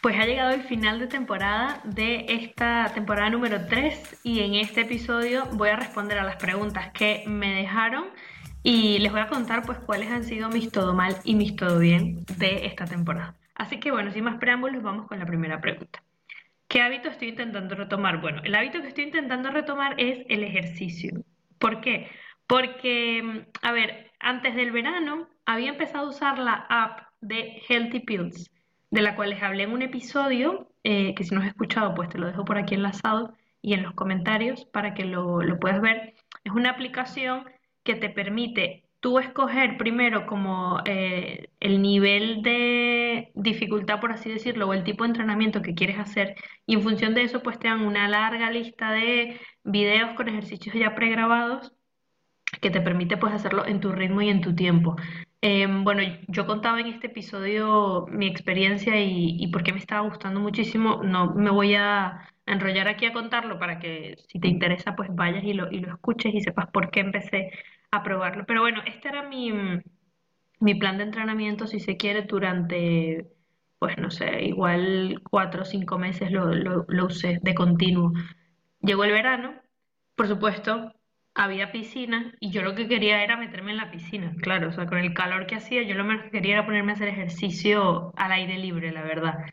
Pues ha llegado el final de temporada de esta temporada número 3 y en este episodio voy a responder a las preguntas que me dejaron y les voy a contar pues cuáles han sido mis todo mal y mis todo bien de esta temporada. Así que bueno, sin más preámbulos, vamos con la primera pregunta. ¿Qué hábito estoy intentando retomar? Bueno, el hábito que estoy intentando retomar es el ejercicio. ¿Por qué? Porque, a ver, antes del verano había empezado a usar la app de Healthy Pills de la cual les hablé en un episodio, eh, que si no has escuchado, pues te lo dejo por aquí enlazado y en los comentarios para que lo, puedas ver. Es una aplicación que te permite tú escoger primero como eh, el nivel de dificultad, por así decirlo, o el tipo de entrenamiento que quieres hacer, y en función de eso, pues te dan una larga lista de videos con ejercicios ya pregrabados que te permite pues hacerlo en tu ritmo y en tu tiempo. Em, bueno, yo contaba en este episodio mi experiencia y, por qué me estaba gustando muchísimo. No me voy a enrollar aquí a contarlo para que si te interesa pues vayas y lo, y lo escuches y sepas por qué empecé a probarlo. Pero bueno, este era mi, mi plan de entrenamiento, si se quiere, durante, pues no sé, igual cuatro o cinco meses lo, lo, lo usé de continuo. Llegó el verano, por supuesto, había piscina y yo lo que quería era meterme en la piscina, claro, o sea, con el calor que hacía, yo lo menos que quería era ponerme a hacer ejercicio al aire libre, la verdad.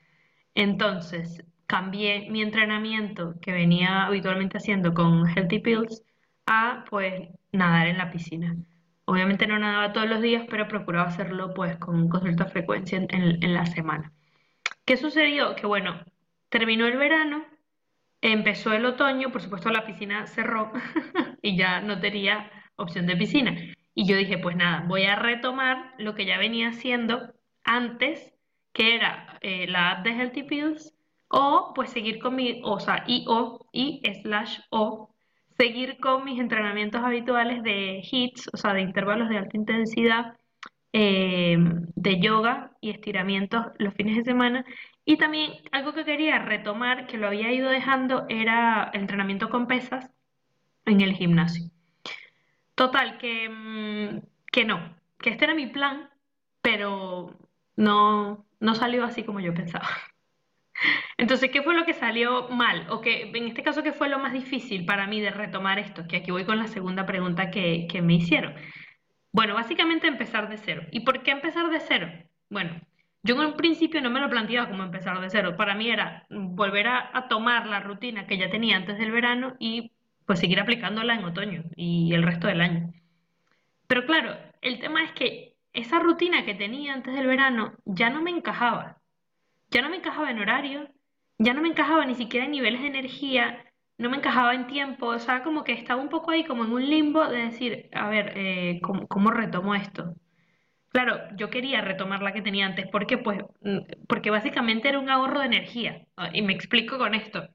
Entonces, cambié mi entrenamiento que venía habitualmente haciendo con Healthy Pills a, pues, nadar en la piscina. Obviamente no nadaba todos los días, pero procuraba hacerlo, pues, con, cierta frecuencia en, en la semana. ¿Qué sucedió? Que, bueno, terminó el verano Empezó el otoño, por supuesto la piscina cerró y ya no tenía opción de piscina. Y yo dije, pues nada, voy a retomar lo que ya venía haciendo antes, que era eh, la app de Healthy Pills, o pues seguir con mi, o sea, y o, y slash o, seguir con mis entrenamientos habituales de HIITs, o sea, de intervalos de alta intensidad, eh, de yoga y estiramientos los fines de semana y también algo que quería retomar, que lo había ido dejando, era entrenamiento con pesas en el gimnasio. Total, que, mm, que no, que este era mi plan, pero no, no salió así como yo pensaba. Entonces, ¿qué fue lo que salió mal? O que en este caso, ¿qué fue lo más difícil para mí de retomar esto? Que aquí voy con la segunda pregunta que, que me hicieron. Bueno, básicamente empezar de cero. ¿Y por qué empezar de cero? Bueno, yo en un principio no me lo planteaba como empezar de cero. Para mí era volver a, tomar la rutina que ya tenía antes del verano y pues seguir aplicándola en otoño y el resto del año. Pero claro, el tema es que esa rutina que tenía antes del verano ya no me encajaba. Ya no me encajaba en horario, ya no me encajaba ni siquiera en niveles de energía, no me encajaba en tiempo, o sea, como que estaba un poco ahí como en un limbo de decir, a ver, eh, ¿cómo retomo esto? Claro, yo quería retomar la que tenía antes. ¿Por qué? Pues mm, porque básicamente era un ahorro de energía. Y me explico con esto.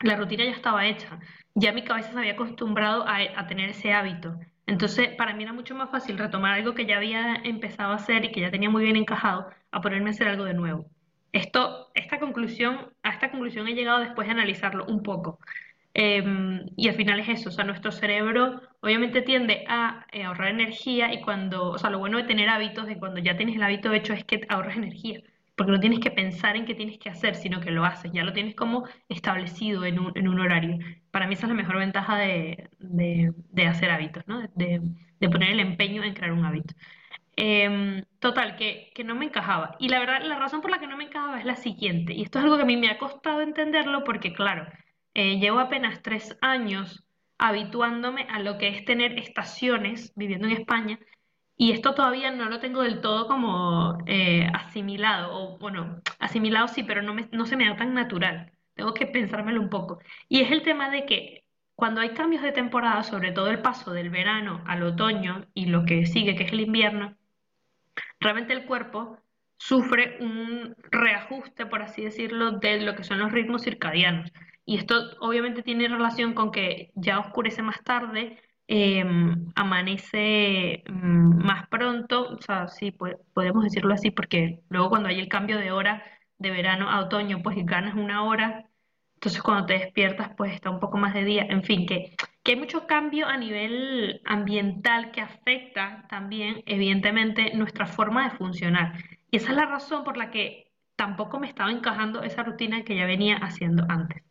La rutina ya estaba hecha. Ya mi cabeza se había acostumbrado a, tener ese hábito. Entonces, para mí era mucho más fácil retomar algo que ya había empezado a hacer y que ya tenía muy bien encajado, a ponerme a hacer algo de nuevo. Esto, esta conclusión, a esta conclusión he llegado después de analizarlo un poco. Em, y al final es eso, o sea, nuestro cerebro obviamente tiende a eh, ahorrar energía y cuando, o sea, lo bueno de tener hábitos, de cuando ya tienes el hábito hecho es que ahorras energía, porque no tienes que pensar en qué tienes que hacer, sino que lo haces, ya lo tienes como establecido en un, en un horario. Para mí esa es la mejor ventaja de, de, hacer hábitos, ¿no? De, de, poner el empeño en crear un hábito. Em, total, que, que no me encajaba. Y la verdad, la razón por la que no me encajaba es la siguiente, y esto es algo que a mí me ha costado entenderlo porque, claro, eh, llevo apenas tres años habituándome a lo que es tener estaciones viviendo en España y esto todavía no lo tengo del todo como eh, asimilado, o bueno, asimilado sí, pero no, no se me da tan natural, tengo que pensármelo un poco. Y es el tema de que cuando hay cambios de temporada, sobre todo el paso del verano al otoño y lo que sigue, que es el invierno, realmente el cuerpo sufre un reajuste, por así decirlo, de lo que son los ritmos circadianos. Y esto obviamente tiene relación con que ya oscurece más tarde, em, amanece mm, más pronto, o sea, sí, podemos decirlo así, porque luego cuando hay el cambio de hora de verano a otoño, pues ganas una hora, entonces cuando te despiertas, pues está un poco más de día, en fin, que, que hay mucho cambio a nivel ambiental que afecta también, evidentemente, nuestra forma de funcionar. Y esa es la razón por la que tampoco me estaba encajando esa rutina que ya venía haciendo antes.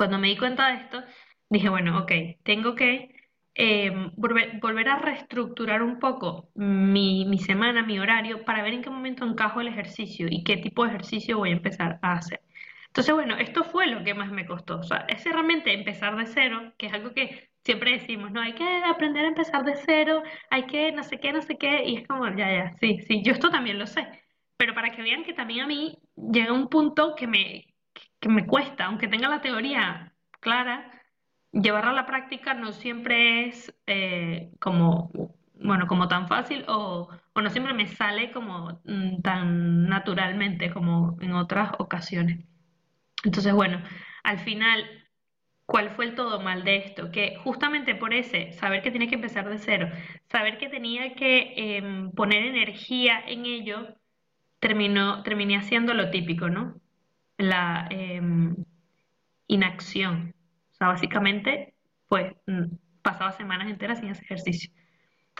Cuando me di cuenta de esto, dije, bueno, ok, tengo que em, volver, a reestructurar un poco mi, mi, semana, mi horario, para ver en qué momento encajo el ejercicio y qué tipo de ejercicio voy a empezar a hacer. Entonces, bueno, esto fue lo que más me costó. O sea, es realmente empezar de cero, que es algo que siempre decimos, no, hay que aprender a empezar de cero, hay que no sé qué, no sé qué, y es como, ya, ya, sí, sí, yo esto también lo sé. Pero para que vean que también a mí llega un punto que me, que me cuesta, aunque tenga la teoría clara, llevarla a la práctica no siempre es eh, como, bueno, como tan fácil o, no siempre me sale como mm, tan naturalmente como en otras ocasiones. Entonces, bueno, al final, ¿cuál fue el todo mal de esto? Que justamente por ese, saber que tenía que empezar de cero, saber que tenía que em, poner energía en ello, terminó, terminé haciendo lo típico, ¿no? La em, inacción. O sea, básicamente, pues mm, pasaba semanas enteras sin hacer ejercicio.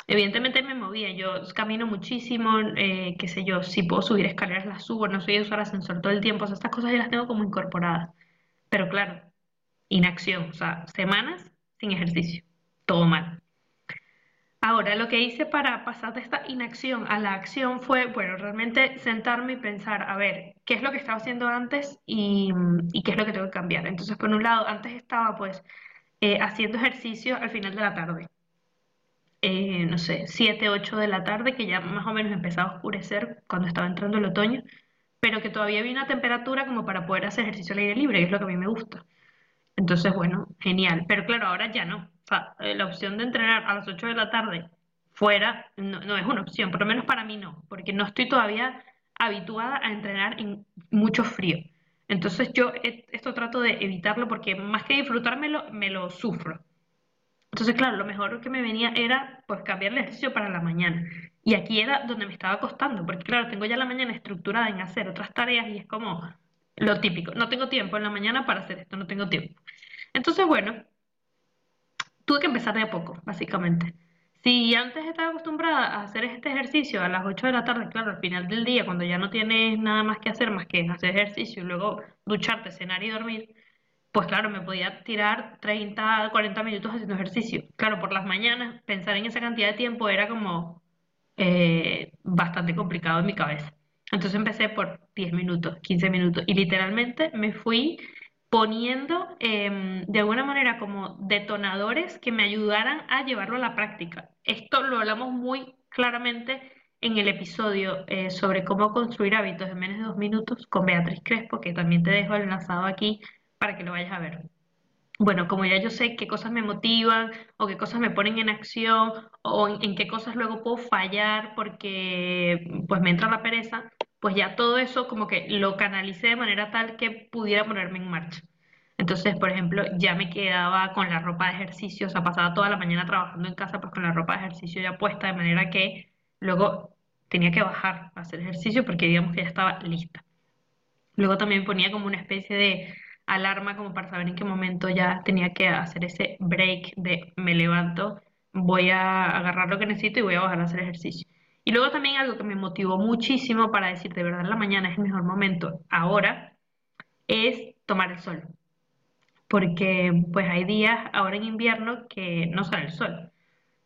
Evidentemente me movía, yo camino muchísimo, eh, qué sé yo, si puedo subir escaleras las subo, no soy de usar ascensor todo el tiempo, o sea, estas cosas ya las tengo como incorporadas. Pero claro, inacción, o sea, semanas sin ejercicio, todo mal. Ahora, lo que hice para pasar de esta inacción a la acción fue, bueno, realmente sentarme y pensar, a ver, qué es lo que estaba haciendo antes y, qué es lo que tengo que cambiar. Entonces, por un lado, antes estaba pues eh, haciendo ejercicio al final de la tarde eh, no sé, 7, 8 de la tarde, que ya más o menos empezaba a oscurecer cuando estaba entrando el otoño, pero que todavía había una temperatura como para poder hacer ejercicio al aire libre, que es lo que a mí me gusta. Entonces, bueno, genial. Pero claro, ahora ya no. Eh, la opción de entrenar a las 8 de la tarde fuera no, no es una opción, por lo menos para mí no, porque no estoy todavía habituada a entrenar en mucho frío. Entonces yo esto trato de evitarlo porque más que disfrutármelo, me lo sufro. Entonces, claro, lo mejor que me venía era pues cambiar el ejercicio para la mañana. Y aquí era donde me estaba costando, porque claro, tengo ya la mañana estructurada en hacer otras tareas y es como lo típico. No tengo tiempo en la mañana para hacer esto, no tengo tiempo. Entonces, bueno, tuve que empezar de a poco, básicamente. Si antes estaba acostumbrada a hacer este ejercicio a las 8 de la tarde, claro, al final del día, cuando ya no tienes nada más que hacer más que hacer ejercicio y luego ducharte, cenar y dormir, pues claro, me podía tirar 30, 40 minutos haciendo ejercicio. Claro, por las mañanas pensar en esa cantidad de tiempo era como eh, bastante complicado en mi cabeza. Entonces empecé por 10 minutos, 15 minutos y literalmente me fui poniendo em, de alguna manera como detonadores que me ayudaran a llevarlo a la práctica. Esto lo hablamos muy claramente en el episodio eh, sobre cómo construir hábitos en menos de dos minutos con Beatriz Crespo, que también te dejo enlazado aquí para que lo vayas a ver. Bueno, como ya yo sé qué cosas me motivan o qué cosas me ponen en acción o en, qué cosas luego puedo fallar porque pues me entra la pereza, pues ya todo eso como que lo canalicé de manera tal que pudiera ponerme en marcha. Entonces, por ejemplo, ya me quedaba con la ropa de ejercicio, o sea, pasaba toda la mañana trabajando en casa pues con la ropa de ejercicio ya puesta, de manera que luego tenía que bajar a hacer ejercicio porque digamos que ya estaba lista. Luego también ponía como una especie de alarma como para saber en qué momento ya tenía que hacer ese break de me levanto, voy a agarrar lo que necesito y voy a bajar a hacer ejercicio. Y luego también algo que me motivó muchísimo para decir de verdad la mañana es el mejor momento ahora es tomar el sol. Porque pues hay días ahora en invierno que no sale el sol.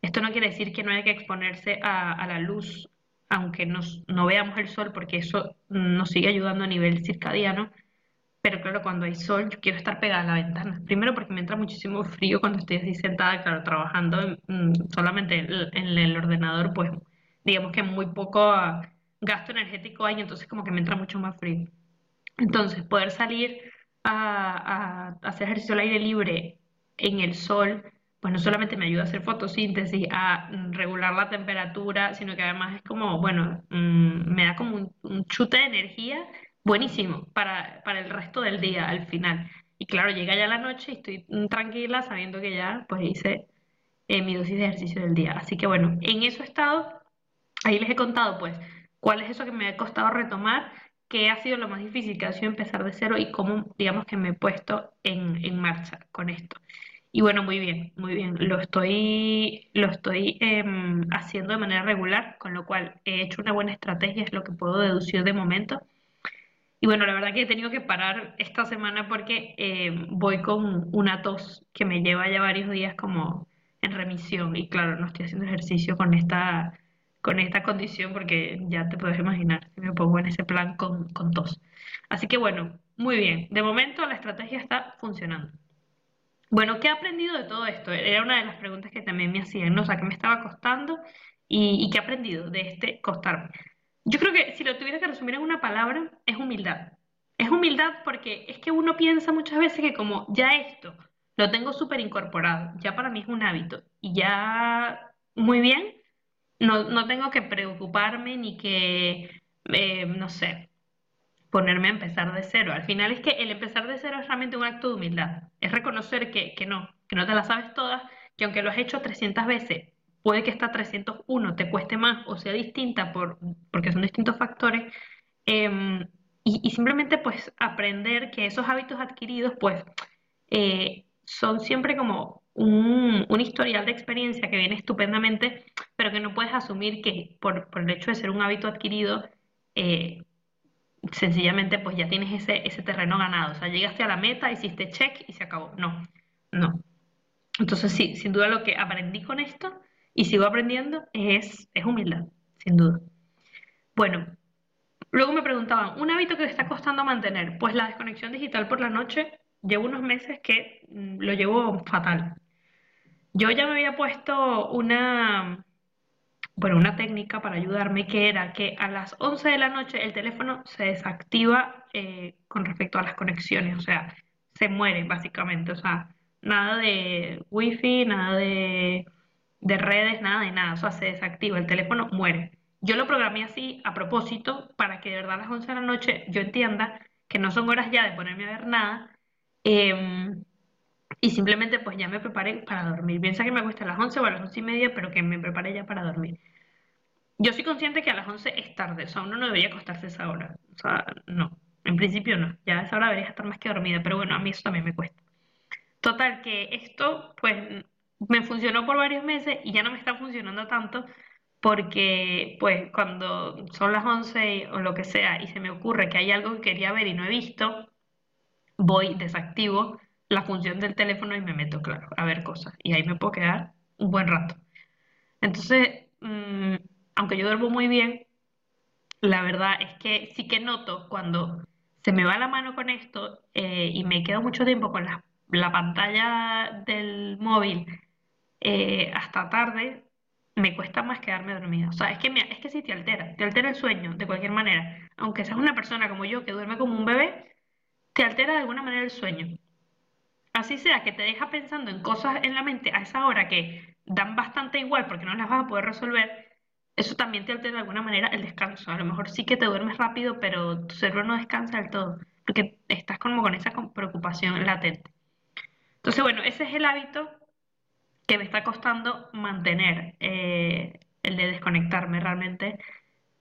Esto no quiere decir que no haya que exponerse a, la luz aunque no veamos el sol porque eso nos sigue ayudando a nivel circadiano pero claro, cuando hay sol, yo quiero estar pegada a la ventana. Primero porque me entra muchísimo frío cuando estoy así sentada, claro, trabajando mm, solamente en, el ordenador, pues digamos que muy poco ah, gasto energético hay, entonces como que me entra mucho más frío. Entonces, poder salir a, a, hacer ejercicio al aire libre en el sol, pues no solamente me ayuda a hacer fotosíntesis, a mm, regular la temperatura, sino que además es como, bueno, mm, me da como un chute de energía buenísimo para, para el resto del día al final. Y claro, llega ya la noche y estoy tranquila sabiendo que ya pues hice eh, mi dosis de ejercicio del día. Así que bueno, en eso he estado, ahí les he contado pues cuál es eso que me ha costado retomar, qué ha sido lo más difícil que ha sido empezar de cero y cómo digamos que me he puesto en, en marcha con esto. Y bueno, muy bien, muy bien. Lo estoy, lo estoy em, haciendo de manera regular, con lo cual he hecho una buena estrategia, es lo que puedo deducir de momento. Y bueno, la verdad que he tenido que parar esta semana porque eh, voy con una tos que me lleva ya varios días como en remisión. Y claro, no estoy haciendo ejercicio con esta, con esta condición porque ya te puedes imaginar si me pongo en ese plan con, con tos. Así que bueno, muy bien. De momento la estrategia está funcionando. Bueno, ¿qué he aprendido de todo esto? Era una de las preguntas que también me hacían, ¿no? O sea, ¿qué me estaba costando y, y qué he aprendido de este costarme? Yo creo que si lo tuviera que resumir en una palabra, es humildad. Es humildad porque es que uno piensa muchas veces que como ya esto lo tengo súper incorporado, ya para mí es un hábito y ya muy bien, no, no tengo que preocuparme ni que, eh, no sé, ponerme a empezar de cero. Al final es que el empezar de cero es realmente un acto de humildad. Es reconocer que, que no, que no te la sabes todas, que aunque lo has hecho 300 veces, puede que esta 301 te cueste más o sea distinta por, porque son distintos factores. Em, y, simplemente pues aprender que esos hábitos adquiridos pues eh, son siempre como un, un, historial de experiencia que viene estupendamente, pero que no puedes asumir que por, por el hecho de ser un hábito adquirido, eh, sencillamente pues ya tienes ese, ese terreno ganado. O sea, llegaste a la meta, hiciste check y se acabó. No, no. Entonces sí, sin duda lo que aprendí con esto y sigo aprendiendo es, es humildad, sin duda. Bueno, luego me preguntaban, ¿un hábito que te está costando mantener? Pues la desconexión digital por la noche, llevo unos meses que mm, lo llevo fatal. Yo ya me había puesto una, bueno, una técnica para ayudarme que era que a las 11 de la noche el teléfono se desactiva eh, con respecto a las conexiones, o sea, se muere básicamente, o sea, nada de wifi, nada de de redes, nada de nada, o sea, se desactiva, el teléfono muere. Yo lo programé así a propósito para que de verdad a las 11 de la noche yo entienda que no son horas ya de ponerme a ver nada em, y simplemente pues ya me preparé para dormir. Piensa que me cuesta a las 11 o a las 11 y media, pero que me preparé ya para dormir. Yo soy consciente que a las 11 es tarde, o sea, uno no debería acostarse esa hora. O sea, no, en principio no, ya a esa hora debería estar más que dormida, pero bueno, a mí eso también me cuesta. Total, que esto pues me funcionó por varios meses y ya no me está funcionando tanto porque pues cuando son las 11 o lo que sea y se me ocurre que hay algo que quería ver y no he visto, voy, desactivo la función del teléfono y me meto, claro, a ver cosas. Y ahí me puedo quedar un buen rato. Entonces, mm, aunque yo duermo muy bien, la verdad es que sí que noto cuando se me va la mano con esto eh, y me quedo mucho tiempo con la, la pantalla del móvil eh, hasta tarde, me cuesta más quedarme dormida. O sea, es que, es que sí te altera, te altera el sueño de cualquier manera. Aunque seas una persona como yo que duerme como un bebé, te altera de alguna manera el sueño. Así sea que te deja pensando en cosas en la mente a esa hora que dan bastante igual porque no las vas a poder resolver, eso también te altera de alguna manera el descanso. A lo mejor sí que te duermes rápido, pero tu cerebro no descansa del todo, porque estás como con esa preocupación latente. Entonces, bueno, ese es el hábito que me está costando mantener eh, el de desconectarme realmente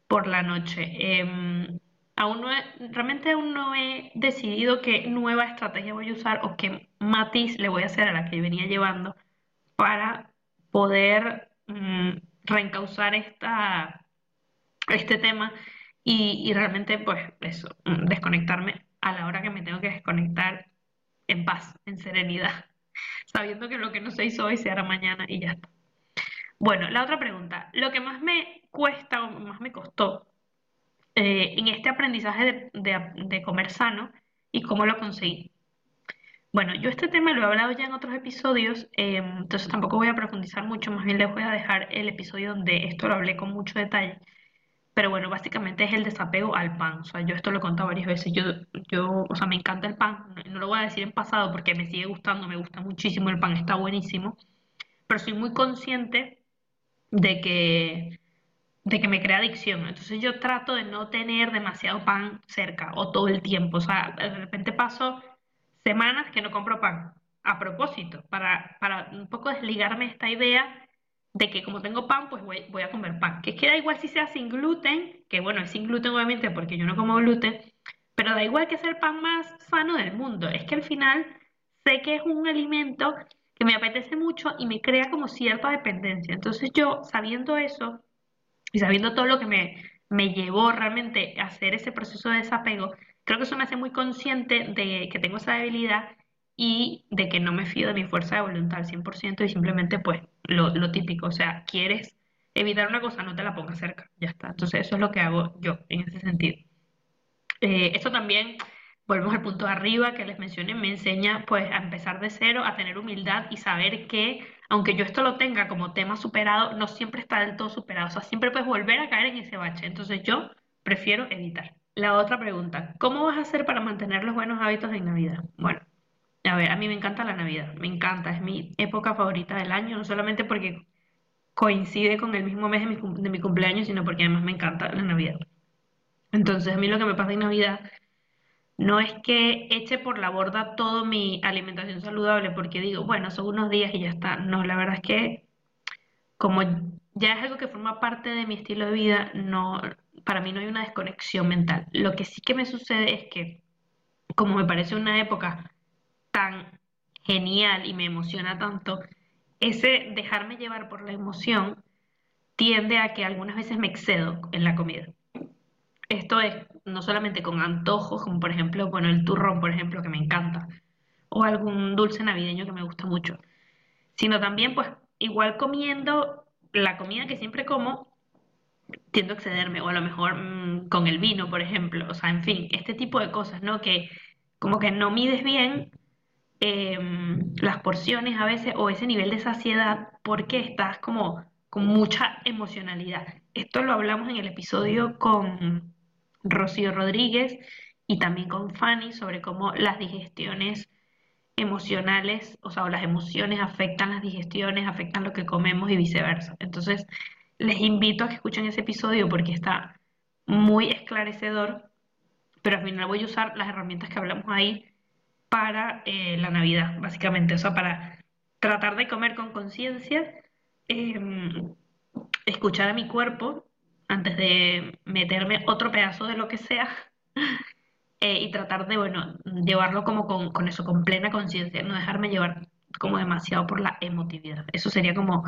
por la noche. Em, aún no realmente aún no he decidido qué nueva estrategia voy a usar o qué matiz le voy a hacer a la que venía llevando para poder mm, reencauzar esta, este tema y, y, realmente pues eso, mm, desconectarme a la hora que me tengo que desconectar en paz, en serenidad sabiendo que lo que no se hizo hoy se hará mañana y ya está. Bueno, la otra pregunta. Lo que más me cuesta o más me costó eh, en este aprendizaje de, comer sano y cómo lo conseguí. Bueno, yo este tema lo he hablado ya en otros episodios, eh, entonces tampoco voy a profundizar mucho, más bien les voy a dejar el episodio donde esto lo hablé con mucho detalle. Pero bueno, básicamente es el desapego al pan. O sea, yo esto lo he contado varias veces. Yo, yo, o sea, me encanta el pan. No lo voy a decir en pasado porque me sigue gustando, me gusta muchísimo el pan, está buenísimo. Pero soy muy consciente de que, de que me crea adicción. Entonces yo trato de no tener demasiado pan cerca o todo el tiempo. O sea, de repente paso semanas que no compro pan. A propósito, para, para un poco desligarme esta idea de que como tengo pan, pues voy, a comer pan. Que queda igual si sea sin gluten, que bueno, es sin gluten obviamente porque yo no como gluten, pero da igual que sea el pan más sano del mundo. Es que al final sé que es un alimento que me apetece mucho y me crea como cierta dependencia. Entonces yo, sabiendo eso y sabiendo todo lo que me, me llevó realmente a hacer ese proceso de desapego, creo que eso me hace muy consciente de que tengo esa debilidad y de que no me fío de mi fuerza de voluntad al 100% y simplemente pues lo, típico, o sea, quieres evitar una cosa, no te la pongas cerca, ya está. Entonces eso es lo que hago yo en ese sentido. Eh, esto también, volvemos al punto de arriba que les mencioné, me enseña pues a empezar de cero, a tener humildad y saber que aunque yo esto lo tenga como tema superado, no siempre está del todo superado, o sea, siempre puedes volver a caer en ese bache. Entonces yo prefiero evitar. La otra pregunta, ¿cómo vas a hacer para mantener los buenos hábitos en Navidad? Bueno, a ver, a mí me encanta la Navidad, me encanta, es mi época favorita del año, no solamente porque coincide con el mismo mes de mi, cumpleaños, sino porque además me encanta la Navidad. Entonces, a mí lo que me pasa en Navidad no es que eche por la borda toda mi alimentación saludable porque digo, bueno, son unos días y ya está. No, la verdad es que como ya es algo que forma parte de mi estilo de vida, no, para mí no hay una desconexión mental. Lo que sí que me sucede es que, como me parece una época tan genial y me emociona tanto, ese dejarme llevar por la emoción tiende a que algunas veces me excedo en la comida. Esto es no solamente con antojos, como por ejemplo, bueno, el turrón, por ejemplo, que me encanta, o algún dulce navideño que me gusta mucho, sino también, pues, igual comiendo la comida que siempre como, tiendo a excederme, o a lo mejor mm, con el vino, por ejemplo, o sea, en fin, este tipo de cosas, ¿no? Que como que no mides bien Em, las porciones a veces o ese nivel de saciedad porque estás como con mucha emocionalidad. Esto lo hablamos en el episodio con Rocío Rodríguez y también con Fanny sobre cómo las digestiones emocionales, o sea, o las emociones afectan las digestiones, afectan lo que comemos y viceversa. Entonces, les invito a que escuchen ese episodio porque está muy esclarecedor, pero al final voy a usar las herramientas que hablamos ahí para eh, la Navidad, básicamente, o sea, para tratar de comer con conciencia, em, escuchar a mi cuerpo antes de meterme otro pedazo de lo que sea eh, y tratar de, bueno, llevarlo como con, con eso, con plena conciencia, no dejarme llevar como demasiado por la emotividad. Eso sería como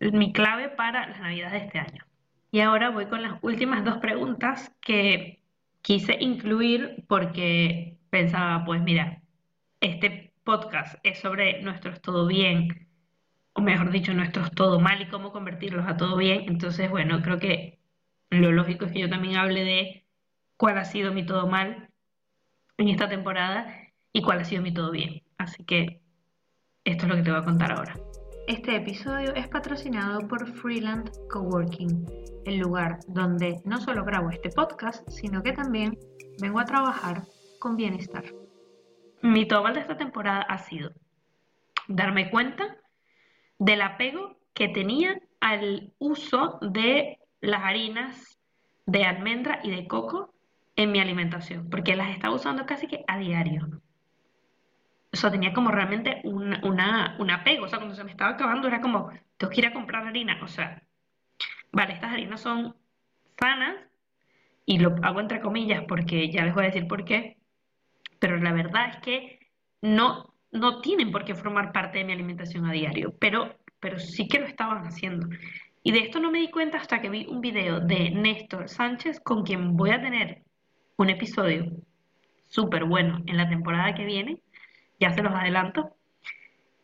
mi clave para las Navidades de este año. Y ahora voy con las últimas dos preguntas que quise incluir porque pensaba, pues mira, este podcast es sobre nuestros todo bien, o mejor dicho, nuestros todo mal y cómo convertirlos a todo bien. Entonces, bueno, creo que lo lógico es que yo también hable de cuál ha sido mi todo mal en esta temporada y cuál ha sido mi todo bien. Así que esto es lo que te voy a contar ahora. Este episodio es patrocinado por Freeland Coworking, el lugar donde no solo grabo este podcast, sino que también vengo a trabajar con bienestar mi mal de esta temporada ha sido darme cuenta del apego que tenía al uso de las harinas de almendra y de coco en mi alimentación, porque las estaba usando casi que a diario. O sea, tenía como realmente un, un apego, o sea, cuando se me estaba acabando era como, tengo que ir a comprar harina, o sea, vale, estas harinas son sanas, y lo hago entre comillas porque ya les voy a decir por qué, pero la verdad es que no, no tienen por qué formar parte de mi alimentación a diario, pero, pero sí que lo estaban haciendo. Y de esto no me di cuenta hasta que vi un video de Néstor Sánchez, con quien voy a tener un episodio súper bueno en la temporada que viene, ya se los adelanto.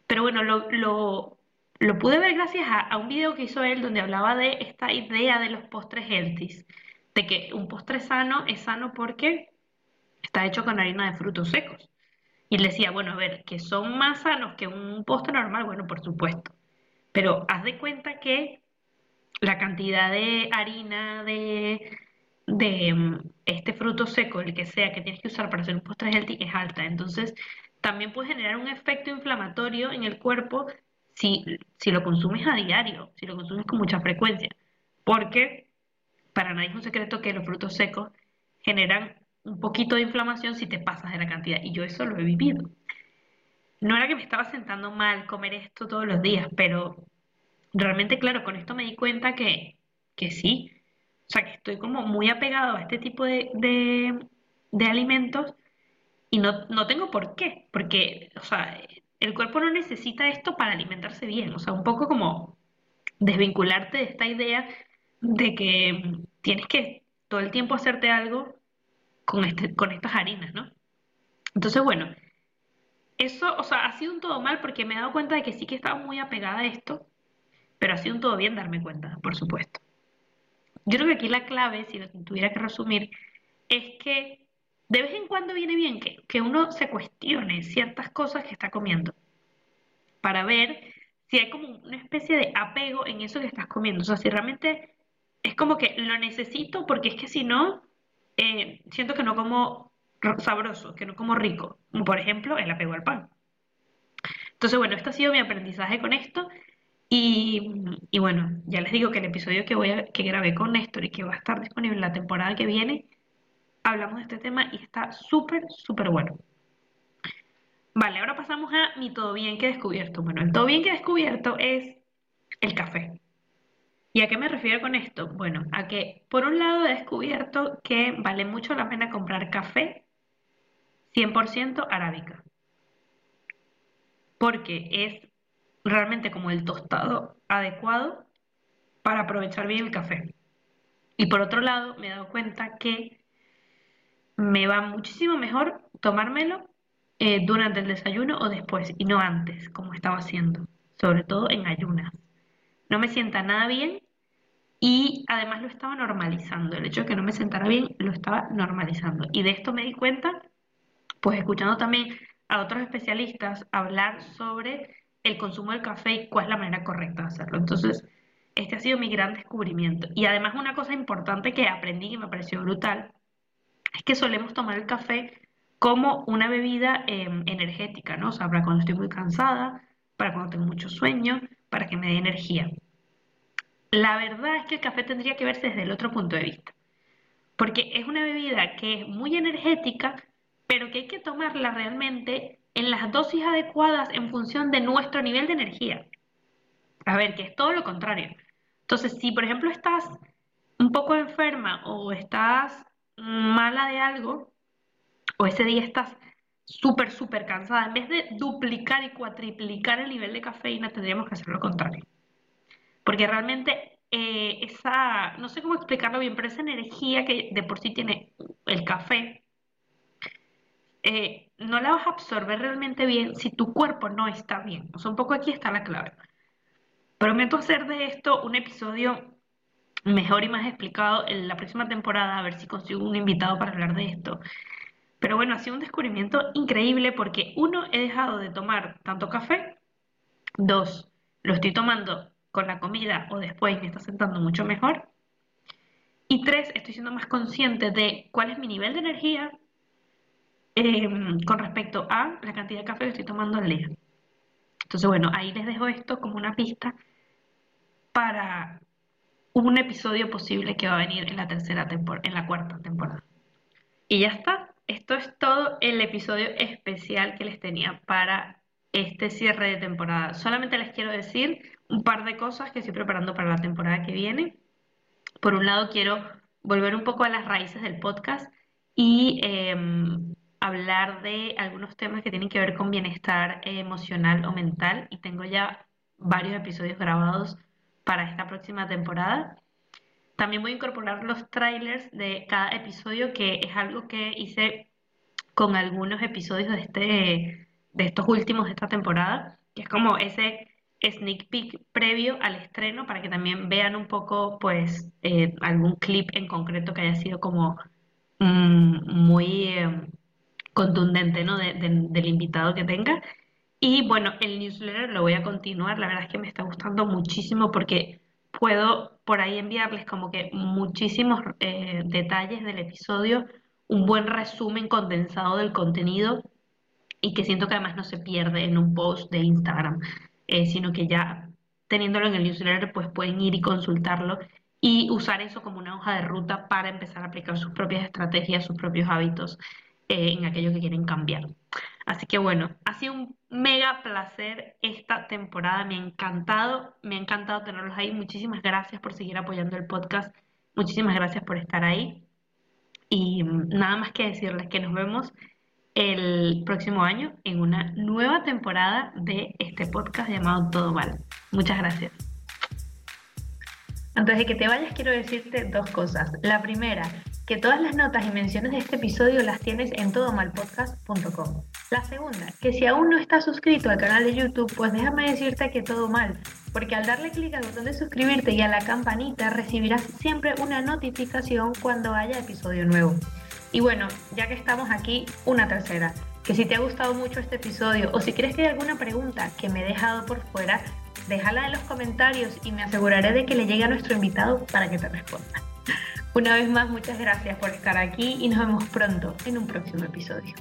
Pero bueno, lo, lo, lo pude ver gracias a, a, un video que hizo él donde hablaba de esta idea de los postres healthy, de que un postre sano es sano porque está hecho con harina de frutos secos. Y le decía, bueno, a ver, que son más sanos que un postre normal, bueno, por supuesto. Pero haz de cuenta que la cantidad de harina de, de mm, este fruto seco, el que sea, que tienes que usar para hacer un postre healthy, es alta. Entonces, también puede generar un efecto inflamatorio en el cuerpo si, si lo consumes a diario, si lo consumes con mucha frecuencia. Porque para nadie es un secreto que los frutos secos generan un poquito de inflamación si te pasas de la cantidad. Y yo eso lo he vivido. No era que me estaba sentando mal comer esto todos los días, pero realmente, claro, con esto me di cuenta que, que sí. O sea, que estoy como muy apegado a este tipo de, de, alimentos y no, no tengo por qué. Porque, o sea, el cuerpo no necesita esto para alimentarse bien. O sea, un poco como desvincularte de esta idea de que tienes que todo el tiempo hacerte algo con, este, con estas harinas, ¿no? Entonces, bueno, eso, o sea, ha sido un todo mal porque me he dado cuenta de que sí que estaba muy apegada a esto, pero ha sido un todo bien darme cuenta, por supuesto. Yo creo que aquí la clave, si lo tuviera que resumir, es que de vez en cuando viene bien que, que uno se cuestione ciertas cosas que está comiendo para ver si hay como una especie de apego en eso que estás comiendo. O sea, si realmente es como que lo necesito porque es que si no, eh, siento que no como sabroso, que no como rico. Por ejemplo el apego al pan. Entonces, bueno, este ha sido mi aprendizaje con esto. Y, y, bueno, ya les digo que el episodio que, voy a, que grabé con Néstor y que va a estar disponible la temporada que viene, hablamos de este tema y está súper, súper bueno. Vale, ahora pasamos a mi todo bien que he descubierto. Bueno, el todo bien que he descubierto es el café. ¿Y a qué me refiero con esto? Bueno, a que por un lado he descubierto que vale mucho la pena comprar café 100% arábica. Porque es realmente como el tostado adecuado para aprovechar bien el café. Y por otro lado, me he dado cuenta que me va muchísimo mejor tomármelo eh, durante el desayuno o después y no antes, como estaba haciendo, sobre todo en ayunas. No me sienta nada bien y además lo estaba normalizando. El hecho de que no me sentara bien lo estaba normalizando. Y de esto me di cuenta, pues escuchando también a otros especialistas hablar sobre el consumo del café y cuál es la manera correcta de hacerlo. Entonces, este ha sido mi gran descubrimiento. Y además una cosa importante que aprendí y me pareció brutal es que solemos tomar el café como una bebida em, energética, ¿no? O sea, para cuando estoy muy cansada, para cuando tengo mucho sueño, para que me dé energía. La verdad es que el café tendría que verse desde el otro punto de vista, porque es una bebida que es muy energética, pero que hay que tomarla realmente en las dosis adecuadas en función de nuestro nivel de energía. A ver, que es todo lo contrario. Entonces, si por ejemplo estás un poco enferma o estás mala de algo, o ese día estás súper, súper cansada, en vez de duplicar y cuatriplicar el nivel de cafeína, tendríamos que hacer lo contrario. Porque realmente eh, esa, no sé cómo explicarlo bien, pero esa energía que de por sí tiene el café, eh, no la vas a absorber realmente bien si tu cuerpo no está bien. O sea, un poco aquí está la clave. Prometo hacer de esto un episodio mejor y más explicado en la próxima temporada, a ver si consigo un invitado para hablar de esto. Pero bueno, ha sido un descubrimiento increíble porque uno, he dejado de tomar tanto café, dos, lo estoy tomando con la comida o después me está sentando mucho mejor. Y tres, estoy siendo más consciente de cuál es mi nivel de energía em, con respecto a la cantidad de café que estoy tomando al día. Entonces, bueno, ahí les dejo esto como una pista para un episodio posible que va a venir en la tercera temporada, en la cuarta temporada. Y ya está, esto es todo el episodio especial que les tenía para este cierre de temporada. Solamente les quiero decir un par de cosas que estoy preparando para la temporada que viene. Por un lado, quiero volver un poco a las raíces del podcast y em, hablar de algunos temas que tienen que ver con bienestar emocional o mental. Y tengo ya varios episodios grabados para esta próxima temporada. También voy a incorporar los trailers de cada episodio, que es algo que hice con algunos episodios de, este, de estos últimos de esta temporada, que es como ese sneak peek previo al estreno para que también vean un poco, pues, eh, algún clip en concreto que haya sido como mm, muy eh, contundente, ¿no? del invitado que tenga. Y bueno, el newsletter lo voy a continuar, la verdad es que me está gustando muchísimo porque puedo por ahí enviarles como que muchísimos eh, detalles del episodio, un buen resumen condensado del contenido y que siento que además no se pierde en un post de Instagram, eh, sino que ya teniéndolo en el newsletter pues pueden ir y consultarlo y usar eso como una hoja de ruta para empezar a aplicar sus propias estrategias, sus propios hábitos eh, en aquello que quieren cambiar. Así que bueno, ha sido un mega placer esta temporada, me ha encantado, me ha encantado tenerlos ahí. Muchísimas gracias por seguir apoyando el podcast, muchísimas gracias por estar ahí. Y mm, nada más que decirles que nos vemos el próximo año en una nueva temporada de este podcast llamado Todo Mal. Muchas gracias. Antes de que te vayas, quiero decirte dos cosas. La primera, que todas las notas y menciones de este episodio las tienes en todomalpodcast.com. La segunda, que si aún no estás suscrito al canal de YouTube, pues déjame decirte que todo mal, porque al darle clic al botón de suscribirte y a la campanita recibirás siempre una notificación cuando haya episodio nuevo. Y bueno, ya que estamos aquí, una tercera, que si te ha gustado mucho este episodio o si crees que hay alguna pregunta que me he dejado por fuera, déjala en los comentarios y me aseguraré de que le llegue a nuestro invitado para que te responda. Una vez más, muchas gracias por estar aquí y nos vemos pronto en un próximo episodio.